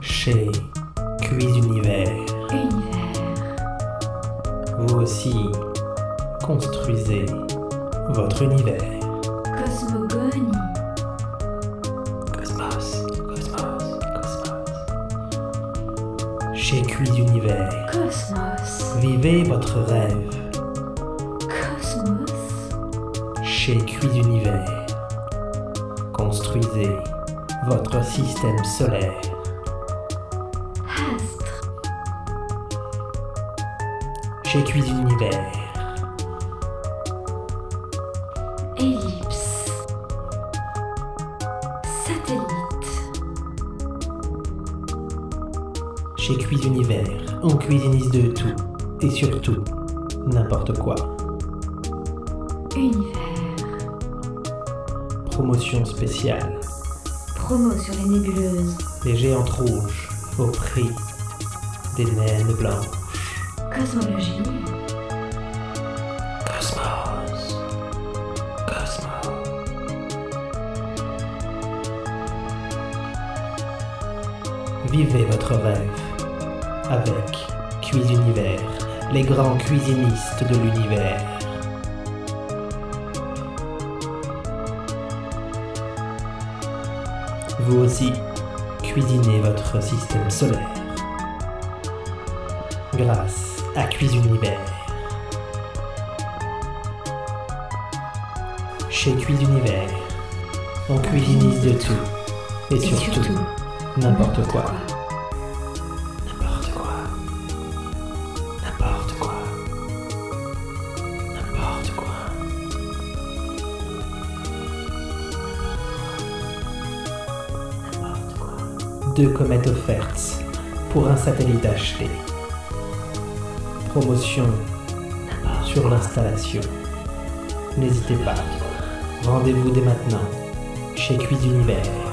Chez Univers, Univers. vous aussi construisez votre univers. Cosmogonie. Chez Cuise Univers, Cosmos. vivez votre rêve. Cosmos. Chez Cuise Univers, construisez votre système solaire. Astre. Chez Cuise Univers, Ellipse. Satellite. Chez Cuise Univers, on cuisinise de tout et surtout n'importe quoi. Univers. Promotion spéciale. Promo sur les nébuleuses. Les géantes rouges au prix des naines blanches. Cosmologie. Cosmos. Cosmos. Vivez votre rêve avec Cuise Univers, les grands cuisinistes de l'univers. Vous aussi, cuisinez votre système solaire grâce à Cuise Univers. Chez Cuise Univers, on cuisinise de tout et surtout, n'importe quoi. Deux comètes offertes pour un satellite acheté. Promotion sur l'installation. N'hésitez pas. Rendez-vous dès maintenant chez Cuise Univers.